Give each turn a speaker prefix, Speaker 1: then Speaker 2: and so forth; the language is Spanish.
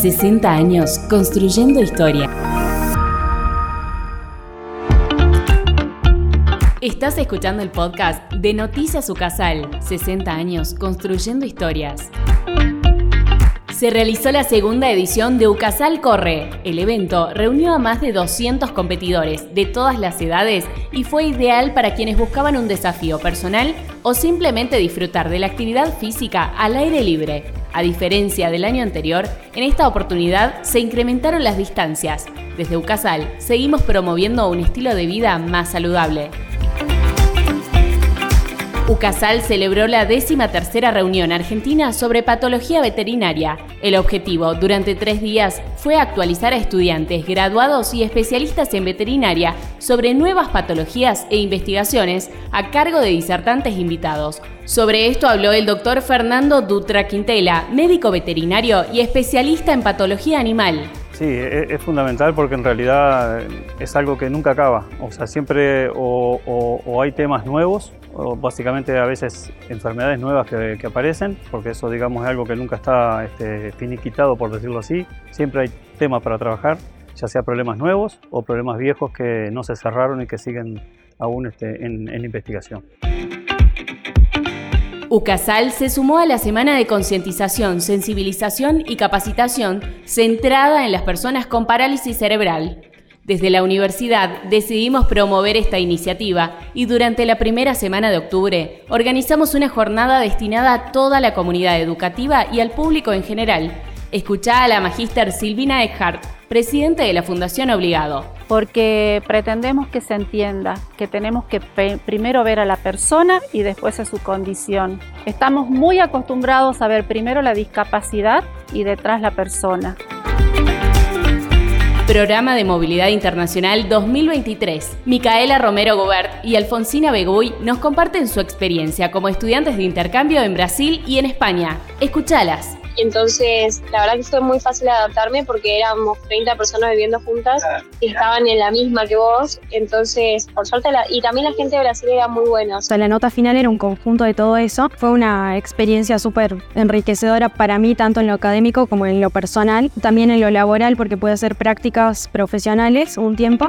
Speaker 1: 60 años construyendo historia. Estás escuchando el podcast de Noticias Ucasal, 60 años construyendo historias se realizó la segunda edición de Ucasal Corre. El evento reunió a más de 200 competidores de todas las edades y fue ideal para quienes buscaban un desafío personal o simplemente disfrutar de la actividad física al aire libre. A diferencia del año anterior, en esta oportunidad se incrementaron las distancias. Desde Ucasal seguimos promoviendo un estilo de vida más saludable. UCASAL celebró la décima tercera reunión argentina sobre patología veterinaria. El objetivo durante tres días fue actualizar a estudiantes, graduados y especialistas en veterinaria sobre nuevas patologías e investigaciones a cargo de disertantes invitados. Sobre esto habló el doctor Fernando Dutra Quintela, médico veterinario y especialista en patología animal.
Speaker 2: Sí, e, es, fundamental porque en realidad es algo que nunca acaba. O sea, siempre o, hay temas nuevos, básicamente a veces enfermedades nuevas que, aparecen, porque eso digamos es algo que nunca está este, finiquitado, por decirlo así. Siempre hay temas para trabajar, ya sea problemas nuevos o problemas viejos que no se cerraron y que siguen aún este, en investigación.
Speaker 1: UCASAL se sumó a la semana de concientización, sensibilización y capacitación centrada en las personas con parálisis cerebral. Desde la universidad decidimos promover esta iniciativa y durante la primera semana de octubre organizamos una jornada destinada a toda la comunidad educativa y al público en general. Escuchá a la magíster Silvina Eckhart, presidente de la Fundación Obligado.
Speaker 3: Porque pretendemos que se entienda que tenemos que primero ver a la persona y después a su condición. Estamos muy acostumbrados a ver primero la discapacidad y detrás la persona.
Speaker 1: Programa de Movilidad Internacional 2023. Micaela Romero Gobert y Alfonsina Beguy nos comparten su experiencia como estudiantes de intercambio en Brasil y en España. Escuchalas.
Speaker 4: Entonces, la verdad que fue muy fácil adaptarme porque éramos 30 personas viviendo juntas y estaban en la misma que vos. Entonces, por suerte, la, y también la gente de Brasil era muy buena. O
Speaker 5: sea, la nota final era un conjunto de todo eso. Fue una experiencia súper enriquecedora para mí, tanto en lo académico como en lo personal. También en lo laboral, porque pude hacer prácticas profesionales un tiempo.